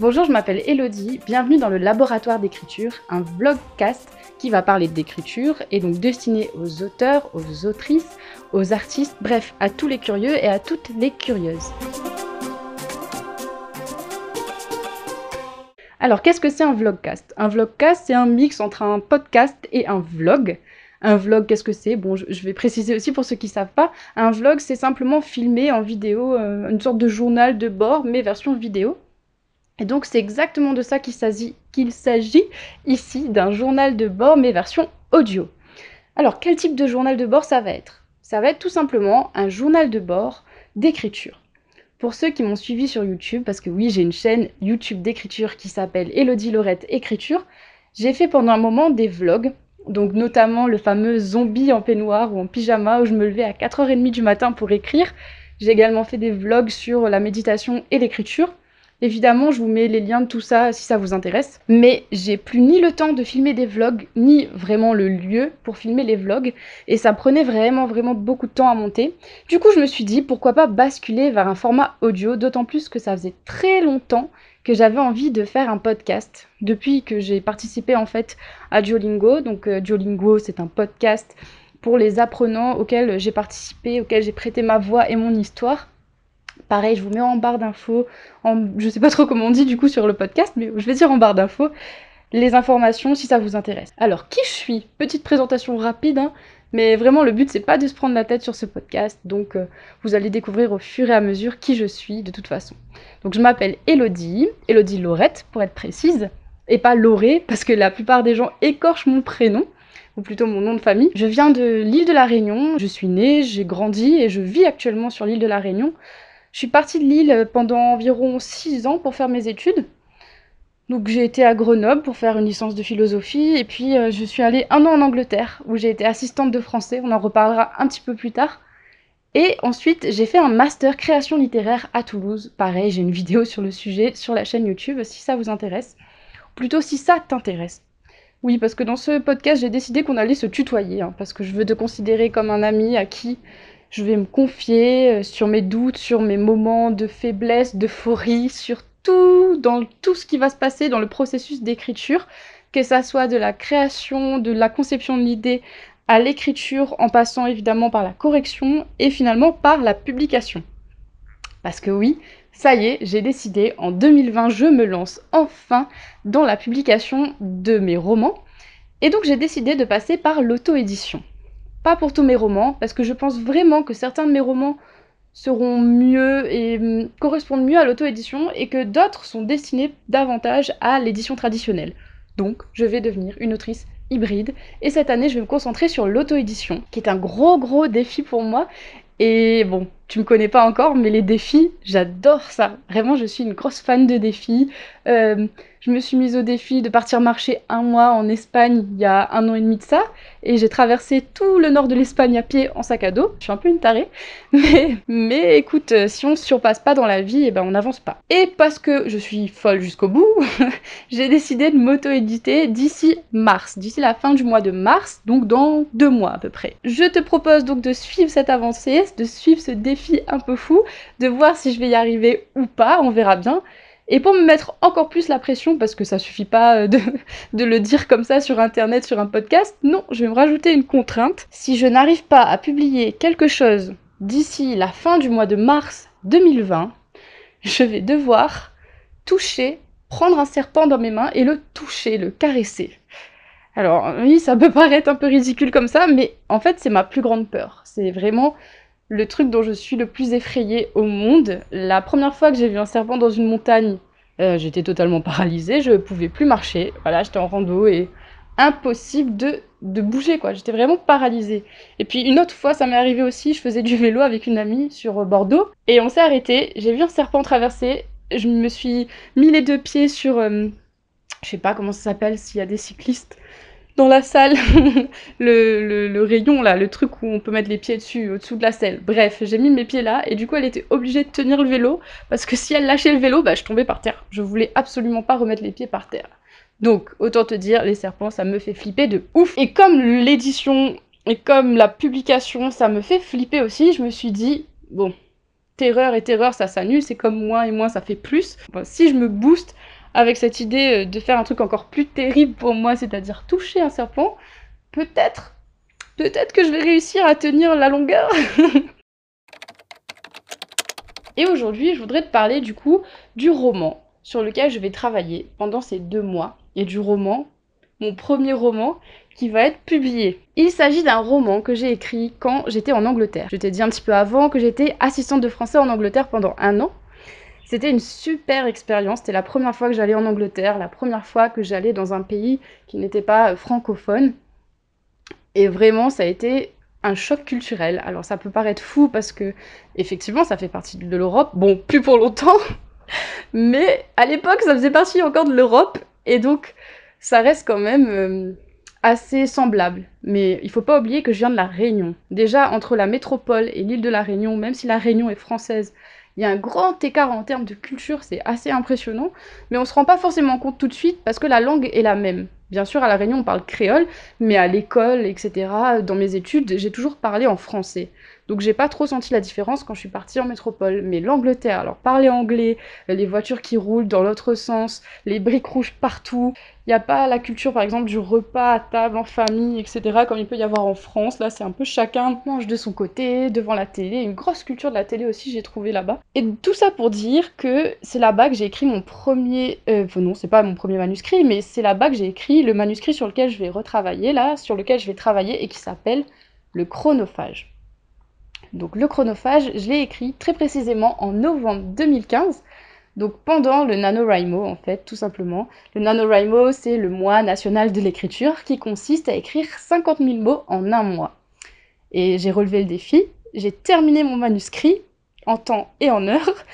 Bonjour, je m'appelle Elodie, bienvenue dans le laboratoire d'écriture, un vlogcast qui va parler d'écriture et donc destiné aux auteurs, aux autrices, aux artistes, bref, à tous les curieux et à toutes les curieuses. Alors, qu'est-ce que c'est un vlogcast? Un vlogcast, c'est un mix entre un podcast et un vlog. Un vlog, qu'est-ce que c'est? Bon, je, vais préciser aussi pour ceux qui ne savent pas. Un vlog, c'est simplement filmer en vidéo, euh, une sorte de journal de bord, mais version vidéo. Et donc c'est exactement de ça qu'il s'agit, ici, d'un journal de bord, mais version audio. Alors quel type de journal de bord ça va être? Ça va être tout simplement un journal de bord d'écriture. Pour ceux qui m'ont suivi sur YouTube, parce que oui, j'ai une chaîne YouTube d'écriture qui s'appelle Elodie Laurette Écriture, j'ai fait pendant un moment des vlogs, donc notamment le fameux zombie en peignoir ou en pyjama où je me levais à 4h30 du matin pour écrire. J'ai également fait des vlogs sur la méditation et l'écriture. Évidemment, je vous mets les liens de tout ça si ça vous intéresse. Mais j'ai plus ni le temps de filmer des vlogs, ni vraiment le lieu pour filmer les vlogs. Et ça prenait vraiment, vraiment beaucoup de temps à monter. Du coup, je me suis dit, pourquoi pas basculer vers un format audio, d'autant plus que ça faisait très longtemps que j'avais envie de faire un podcast. Depuis que j'ai participé en fait à Duolingo. Donc euh, Duolingo, c'est un podcast pour les apprenants auxquels j'ai participé, auxquels j'ai prêté ma voix et mon histoire. Pareil, je vous mets en barre d'infos, en, je sais pas trop comment on dit du coup sur le podcast, mais je vais dire en barre d'infos les informations si ça vous intéresse. Alors, qui je suis? Petite présentation rapide, hein, mais vraiment le but c'est pas de se prendre la tête sur ce podcast, donc euh, vous allez découvrir au fur et à mesure qui je suis de toute façon. Donc je m'appelle Elodie, Elodie Laurette pour être précise, et pas Lauré, parce que la plupart des gens écorchent mon prénom ou plutôt mon nom de famille. Je viens de l'île de la Réunion, je suis née, j'ai grandi et je vis actuellement sur l'île de la Réunion. Je suis partie de Lille pendant environ 6 ans pour faire mes études. Donc j'ai été à Grenoble pour faire une licence de philosophie et puis euh, je suis allée un an en Angleterre où j'ai été assistante de français, on en reparlera un petit peu plus tard. Et ensuite j'ai fait un master création littéraire à Toulouse. Pareil, j'ai une vidéo sur le sujet sur la chaîne YouTube si ça vous intéresse. Ou plutôt si ça t'intéresse. Oui, parce que dans ce podcast j'ai décidé qu'on allait se tutoyer, hein, parce que je veux te considérer comme un ami à qui je vais me confier euh, sur mes doutes, sur mes moments de faiblesse, d'euphorie, sur dans tout ce qui va se passer dans le processus d'écriture, que ça soit de la création, de la conception de l'idée à l'écriture, en passant évidemment par la correction et finalement par la publication. Parce que oui, ça y est, j'ai décidé, en 2020, je me lance enfin dans la publication de mes romans. Et donc j'ai décidé de passer par l'auto-édition. Pas pour tous mes romans, parce que je pense vraiment que certains de mes romans seront mieux et hum, correspondent mieux à l'auto-édition et que d'autres sont destinés davantage à l'édition traditionnelle. Donc, je vais devenir une autrice hybride et cette année, je vais me concentrer sur l'auto-édition, qui est un gros gros défi pour moi. Et bon, tu me connais pas encore, mais les défis, j'adore ça. Vraiment, je suis une grosse fan de défis. Euh, je me suis mise au défi de partir marcher un mois en Espagne il y a un an et demi de ça, et j'ai traversé tout le nord de l'Espagne à pied en sac à dos. Je suis un peu une tarée, mais, mais écoute, euh, si on se surpasse pas dans la vie, eh ben on n'avance pas. Et parce que je suis folle jusqu'au bout, j'ai décidé de m'auto-éditer d'ici mars, d'ici la fin du mois de mars, donc dans deux mois à peu près. Je te propose donc de suivre cette avancée, de suivre ce défi un peu fou, de voir si je vais y arriver ou pas, on verra bien. Et pour me mettre encore plus la pression, parce que ça suffit pas euh, de, le dire comme ça sur internet, sur un podcast, non, je vais me rajouter une contrainte. Si je n'arrive pas à publier quelque chose d'ici la fin du mois de mars 2020, je vais devoir toucher, prendre un serpent dans mes mains et le toucher, le caresser. Alors oui, ça peut paraître un peu ridicule comme ça, mais en fait c'est ma plus grande peur. C'est vraiment le truc dont je suis le plus effrayée au monde. La première fois que j'ai vu un serpent dans une montagne, euh, j'étais totalement paralysée, je pouvais plus marcher. Voilà, j'étais en rando et impossible de, de bouger, quoi. J'étais vraiment paralysée. Et puis une autre fois, ça m'est arrivé aussi, je faisais du vélo avec une amie sur Bordeaux et on s'est arrêté. J'ai vu un serpent traverser, je me suis mis les deux pieds sur. Euh, je sais pas comment ça s'appelle s'il y a des cyclistes dans la salle le, rayon là, le truc où on peut mettre les pieds dessus, au-dessous de la selle. Bref, j'ai mis mes pieds là et du coup elle était obligée de tenir le vélo parce que si elle lâchait le vélo, bah je tombais par terre. Je voulais absolument pas remettre les pieds par terre. Donc autant te dire, les serpents ça me fait flipper de ouf. Et comme l'édition et comme la publication ça me fait flipper aussi, je me suis dit, bon, terreur et terreur, ça s'annule, c'est comme moins et moins, ça fait plus. si je me booste avec cette idée euh, de faire un truc encore plus terrible pour moi, c'est-à-dire toucher un serpent, peut-être, peut-être que je vais réussir à tenir la longueur. et aujourd'hui, je voudrais te parler du coup du roman sur lequel je vais travailler pendant ces deux mois, et du roman, mon premier roman, qui va être publié. Il s'agit d'un roman que j'ai écrit quand j'étais en Angleterre. Je t'ai dit un petit peu avant que j'étais assistante de français en Angleterre pendant un an. C'était une super expérience. C'était la première fois que j'allais en Angleterre, la première fois que j'allais dans un pays qui n'était pas euh, francophone. Et vraiment, ça a été un choc culturel. Alors ça peut paraître fou parce que effectivement, ça fait partie de l'Europe. Bon, plus pour longtemps, mais à l'époque, ça faisait partie encore de l'Europe et donc ça reste quand même euh, assez semblable. Mais il faut pas oublier que je viens de la Réunion. Déjà, entre la métropole et l'île de la Réunion, même si la Réunion est française, il y a un grand écart en termes de culture, c'est assez impressionnant, mais on se rend pas forcément compte tout de suite parce que la langue est la même. Bien sûr, à La Réunion, on parle créole, mais à l'école, etc., dans mes études, j'ai toujours parlé en français. Donc j'ai pas trop senti la différence quand je suis partie en métropole. Mais l'Angleterre, alors parler anglais, les voitures qui roulent dans l'autre sens, les briques rouges partout, il n'y a pas la culture par exemple du repas à table en famille, etc. comme il peut y avoir en France. Là c'est un peu chacun mange de son côté, devant la télé. Une grosse culture de la télé aussi j'ai trouvé là-bas. Et tout ça pour dire que c'est là-bas que j'ai écrit mon premier... Euh, enfin non, c'est pas mon premier manuscrit, mais c'est là-bas que j'ai écrit le manuscrit sur lequel je vais retravailler là, sur lequel je vais travailler et qui s'appelle le chronophage. Donc le chronophage, je l'ai écrit très précisément en novembre 2015, donc pendant le NaNoWriMo en fait, tout simplement. Le NaNoWriMo, c'est le mois national de l'écriture qui consiste à écrire 50 000 mots en un mois. Et j'ai relevé le défi, j'ai terminé mon manuscrit en temps et en heure.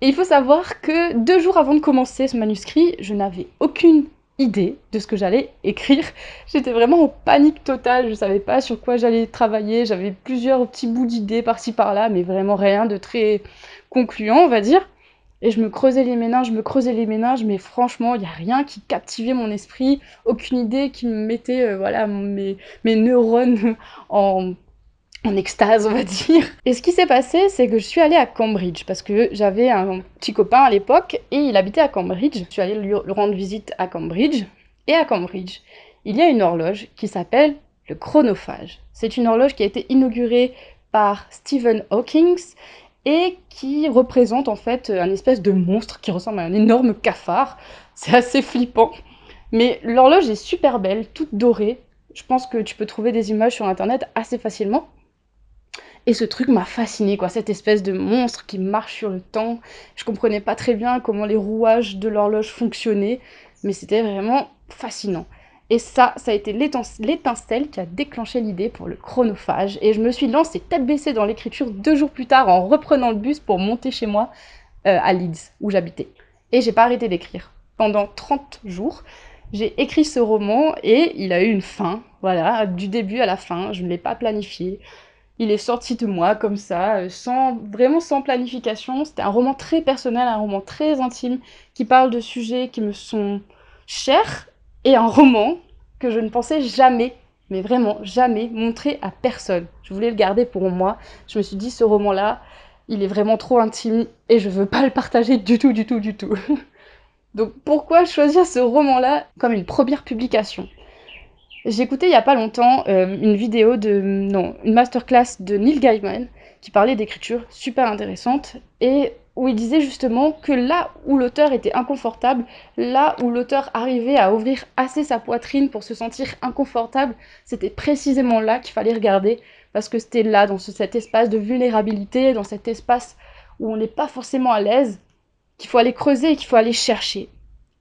Et il faut savoir que deux jours avant de commencer ce manuscrit, je n'avais aucune idée de ce que j'allais écrire. J'étais vraiment en panique totale, je savais pas sur quoi j'allais travailler, j'avais plusieurs petits bouts d'idées par-ci par-là, mais vraiment rien de très concluant, on va dire. Et je me creusais les méninges, je me creusais les méninges, mais franchement, il n'y a rien qui captivait mon esprit, aucune idée qui me mettait euh, voilà, mes, mes neurones en, en extase, on va dire. Et ce qui s'est passé, c'est que je suis allée à Cambridge, parce que j'avais un petit copain à l'époque, et il habitait à Cambridge. Je suis allée lui rendre visite à Cambridge. Et à Cambridge, il y a une horloge qui s'appelle le chronophage. C'est une horloge qui a été inaugurée par Stephen Hawking et qui représente en fait un espèce de monstre qui ressemble à un énorme cafard. C'est assez flippant. Mais l'horloge est super belle, toute dorée. Je pense que tu peux trouver des images sur internet assez facilement. Et ce truc m'a fasciné, quoi, cette espèce de monstre qui marche sur le temps. Je comprenais pas très bien comment les rouages de l'horloge fonctionnaient, mais c'était vraiment fascinant. Et ça, ça a été l'étincelle qui a déclenché l'idée pour le chronophage. Et je me suis lancée tête baissée dans l'écriture deux jours plus tard en reprenant le bus pour monter chez moi euh, à Leeds, où j'habitais. Et j'ai pas arrêté d'écrire. Pendant 30 jours, j'ai écrit ce roman et il a eu une fin. Voilà, du début à la fin. Je ne l'ai pas planifié il est sorti de moi comme ça, euh, vraiment sans planification. C'était un roman très personnel, un roman très intime qui parle de sujets qui me sont chers et un roman que je ne pensais jamais, mais vraiment jamais montrer à personne. Je voulais le garder pour moi. Je me suis dit ce roman-là, il est vraiment trop intime et je veux pas le partager du tout, du tout, du tout. Donc pourquoi choisir ce roman-là comme une première publication? Écouté il y a pas longtemps euh, une vidéo de non une masterclass de Neil Gaiman qui parlait d'écriture super intéressante et où il disait justement que là où l'auteur était inconfortable, là où l'auteur arrivait à ouvrir assez sa poitrine pour se sentir inconfortable, c'était précisément là qu'il fallait regarder parce que c'était là dans cet espace de vulnérabilité, dans cet espace où on n'est pas forcément à l'aise, qu'il faut aller creuser et qu'il faut aller chercher.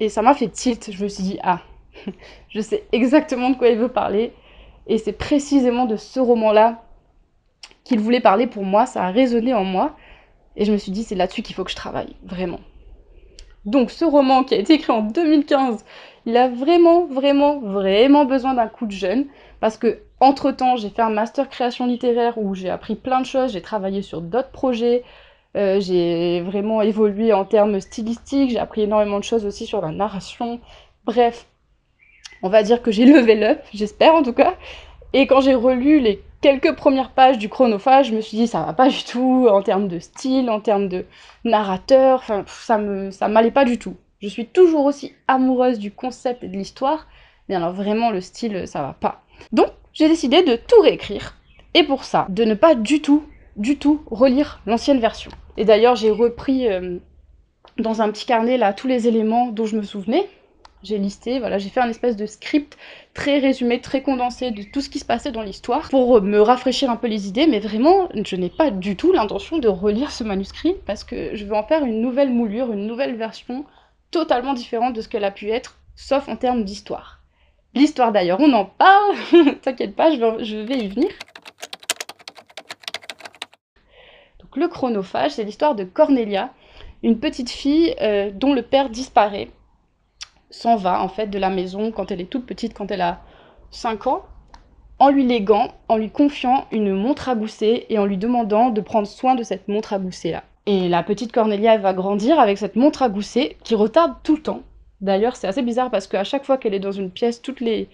Et ça m'a fait tilt, je me suis dit ah je sais exactement de quoi il veut parler. Et c'est précisément de ce roman-là qu'il voulait parler pour moi. Ça a résonné en moi. Et je me suis dit, c'est là-dessus qu'il faut que je travaille, vraiment. Donc ce roman qui a été écrit en 2015, il a vraiment, vraiment, vraiment besoin d'un coup de jeune. Parce que, entre-temps, j'ai fait un master création littéraire où j'ai appris plein de choses, j'ai travaillé sur d'autres projets, euh, j'ai vraiment évolué en termes stylistiques, j'ai appris énormément de choses aussi sur la narration. Bref, on va dire que j'ai levé up, j'espère en tout cas. Et quand j'ai relu les quelques premières pages du chronophage, je me suis dit ça va pas du tout en termes de style, en termes de narrateur, enfin ça me ça m'allait pas du tout. Je suis toujours aussi amoureuse du concept et de l'histoire, mais alors vraiment le style ça va pas. Donc j'ai décidé de tout réécrire et pour ça de ne pas du tout du tout relire l'ancienne version. Et d'ailleurs j'ai repris euh, dans un petit carnet là tous les éléments dont je me souvenais j'ai listé, voilà, j'ai fait un espèce de script très résumé, très condensé de tout ce qui se passait dans l'histoire pour me rafraîchir un peu les idées, mais vraiment, je n'ai pas du tout l'intention de relire ce manuscrit parce que je veux en faire une nouvelle moulure, une nouvelle version totalement différente de ce qu'elle a pu être, sauf en termes d'histoire. L'histoire d'ailleurs, on en parle, t'inquiète pas, je vais, je vais y venir. Donc le chronophage, c'est l'histoire de Cornelia, une petite fille euh, dont le père disparaît s'en va en fait de la maison quand elle est toute petite, quand elle a 5 ans, en lui léguant, en lui confiant une montre à gousset et en lui demandant de prendre soin de cette montre à gousset là. Et la petite Cornelia elle va grandir avec cette montre à gousset qui retarde tout le temps. D'ailleurs c'est assez bizarre parce qu'à chaque fois qu'elle est dans une pièce, toutes les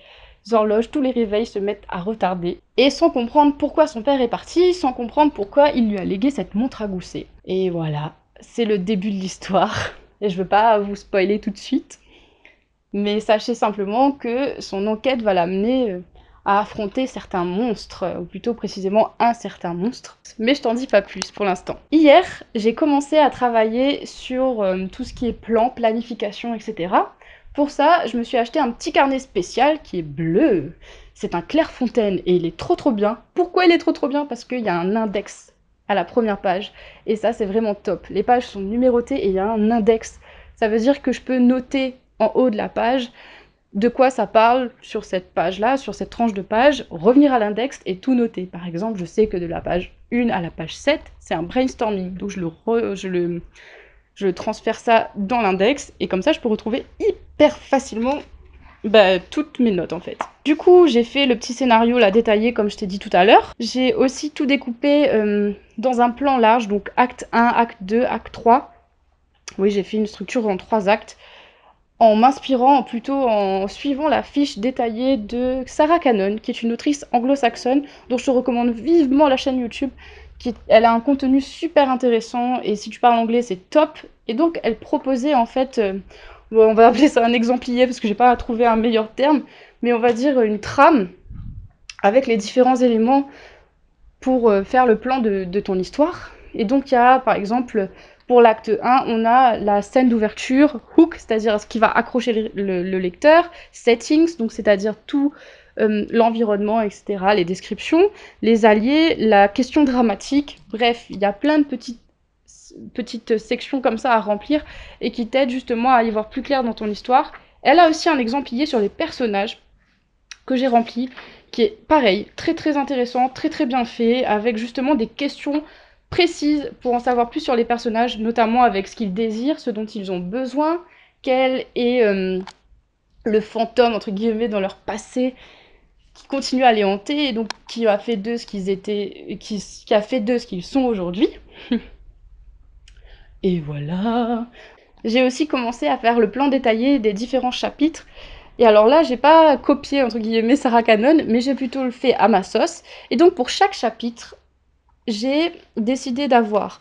horloges, tous les réveils se mettent à retarder. Et sans comprendre pourquoi son père est parti, sans comprendre pourquoi il lui a légué cette montre à gousset. Et voilà, c'est le début de l'histoire. Et je veux pas vous spoiler tout de suite. Mais sachez simplement que son enquête va l'amener euh, à affronter certains monstres, ou plutôt précisément un certain monstre. Mais je t'en dis pas plus pour l'instant. Hier, j'ai commencé à travailler sur euh, tout ce qui est plan, planification, etc. Pour ça, je me suis acheté un petit carnet spécial qui est bleu. C'est un Clairefontaine et il est trop trop bien. Pourquoi il est trop trop bien? Parce qu'il y a un index à la première page. Et ça, c'est vraiment top. Les pages sont numérotées et il y a un index. Ça veut dire que je peux noter en haut de la page de quoi ça parle sur cette page-là, sur cette tranche de page, revenir à l'index et tout noter. Par exemple, je sais que de la page 1 à la page 7, c'est un brainstorming, donc je le, je le, je transfère ça dans l'index, et comme ça, je peux retrouver hyper facilement bah, toutes mes notes en fait. Du coup, j'ai fait le petit scénario là détaillé comme je t'ai dit tout à l'heure. J'ai aussi tout découpé euh, dans un plan large, donc acte 1, acte 2, acte 3. Oui, j'ai fait une structure en trois actes en m'inspirant, plutôt en suivant la fiche détaillée de Sarah Cannon, qui est une autrice anglo-saxonne, dont je te recommande vivement la chaîne YouTube. Qui, elle a un contenu super intéressant, et si tu parles anglais, c'est top. Et donc, elle proposait en fait, euh, on va appeler ça un exemplier, parce que j'ai pas trouvé un meilleur terme, mais on va dire une trame avec les différents éléments pour euh, faire le plan de, de ton histoire. Et donc, il y a par exemple pour l'acte 1, on a la scène d'ouverture, hook, c'est-à-dire ce qui va accrocher le, lecteur, settings, donc c'est-à-dire tout euh, l'environnement, etc., les descriptions, les alliés, la question dramatique, bref, il y a plein de petites, petites sections comme ça à remplir et qui t'aident justement à y voir plus clair dans ton histoire. Elle a aussi un exemplier sur les personnages que j'ai rempli, qui est pareil, très très intéressant, très très bien fait, avec justement des questions précise pour en savoir plus sur les personnages, notamment avec ce qu'ils désirent, ce dont ils ont besoin, quel est euh, le fantôme, entre guillemets, dans leur passé, qui continue à les hanter, et donc qui a fait d'eux ce qu'ils étaient, qui, qui a fait d'eux ce qu'ils sont aujourd'hui. et voilà. J'ai aussi commencé à faire le plan détaillé des différents chapitres. Et alors là, j'ai pas copié entre guillemets Sarah Cannon, mais j'ai plutôt le fait à ma sauce. Et donc pour chaque chapitre, j'ai décidé d'avoir,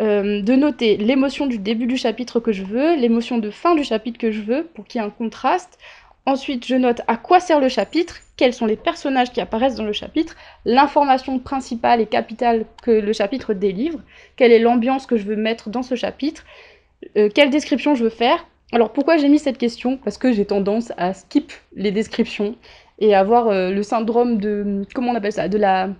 euh, de noter l'émotion du début du chapitre que je veux, l'émotion de fin du chapitre que je veux, pour qu'il y ait un contraste. Ensuite, je note à quoi sert le chapitre, quels sont les personnages qui apparaissent dans le chapitre, l'information principale et capitale que le chapitre délivre, quelle est l'ambiance que je veux mettre dans ce chapitre, euh, quelle description je veux faire. Alors pourquoi j'ai mis cette question? Parce que j'ai tendance à skip les descriptions et avoir euh, le syndrome de... comment on appelle ça? De la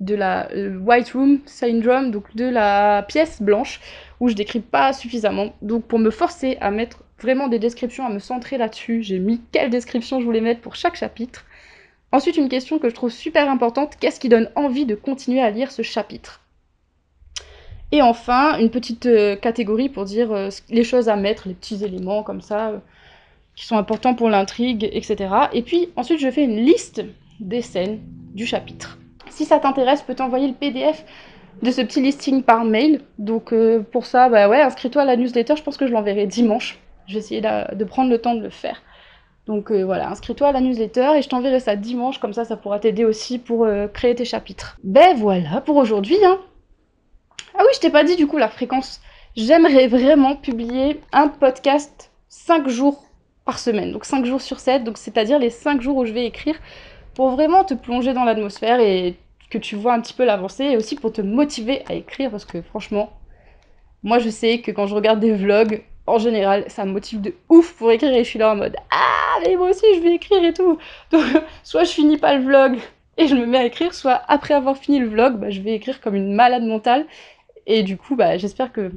de la euh, White Room Syndrome, donc de la pièce blanche, où je décris pas suffisamment. Donc pour me forcer à mettre vraiment des descriptions, à me centrer là-dessus, j'ai mis quelle description je voulais mettre pour chaque chapitre. Ensuite, une question que je trouve super importante, qu'est-ce qui donne envie de continuer à lire ce chapitre? Et enfin, une petite euh, catégorie pour dire euh, les choses à mettre, les petits éléments comme ça, qui sont importants pour l'intrigue, etc. Et puis ensuite, je fais une liste des scènes du chapitre. Si ça t'intéresse, je peux t'envoyer le PDF de ce petit listing par mail. Donc euh, pour ça, bah ouais, inscris-toi à la newsletter, je pense que je l'enverrai dimanche. Je vais essayer de prendre le temps de le faire. Donc euh, voilà, inscris-toi à la newsletter et je t'enverrai ça dimanche, comme ça ça pourra t'aider aussi pour euh, créer tes chapitres. Ben voilà pour aujourd'hui. Hein. Ah oui, je t'ai pas dit du coup la fréquence. J'aimerais vraiment publier un podcast 5 jours par semaine, donc 5 jours sur 7, donc c'est-à-dire les 5 jours où je vais écrire pour vraiment te plonger dans l'atmosphère et que tu vois un petit peu l'avancée et aussi pour te motiver à écrire parce que franchement, moi je sais que quand je regarde des vlogs, en général, ça me motive de ouf pour écrire et je suis là en mode Ah, mais moi aussi je vais écrire et tout. Donc, soit je finis pas le vlog et je me mets à écrire, soit après avoir fini le vlog, bah, je vais écrire comme une malade mentale. Et du coup, bah, j'espère que,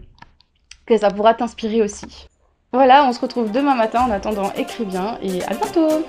que ça pourra t'inspirer aussi. Voilà, on se retrouve demain matin. En attendant, écris bien et à bientôt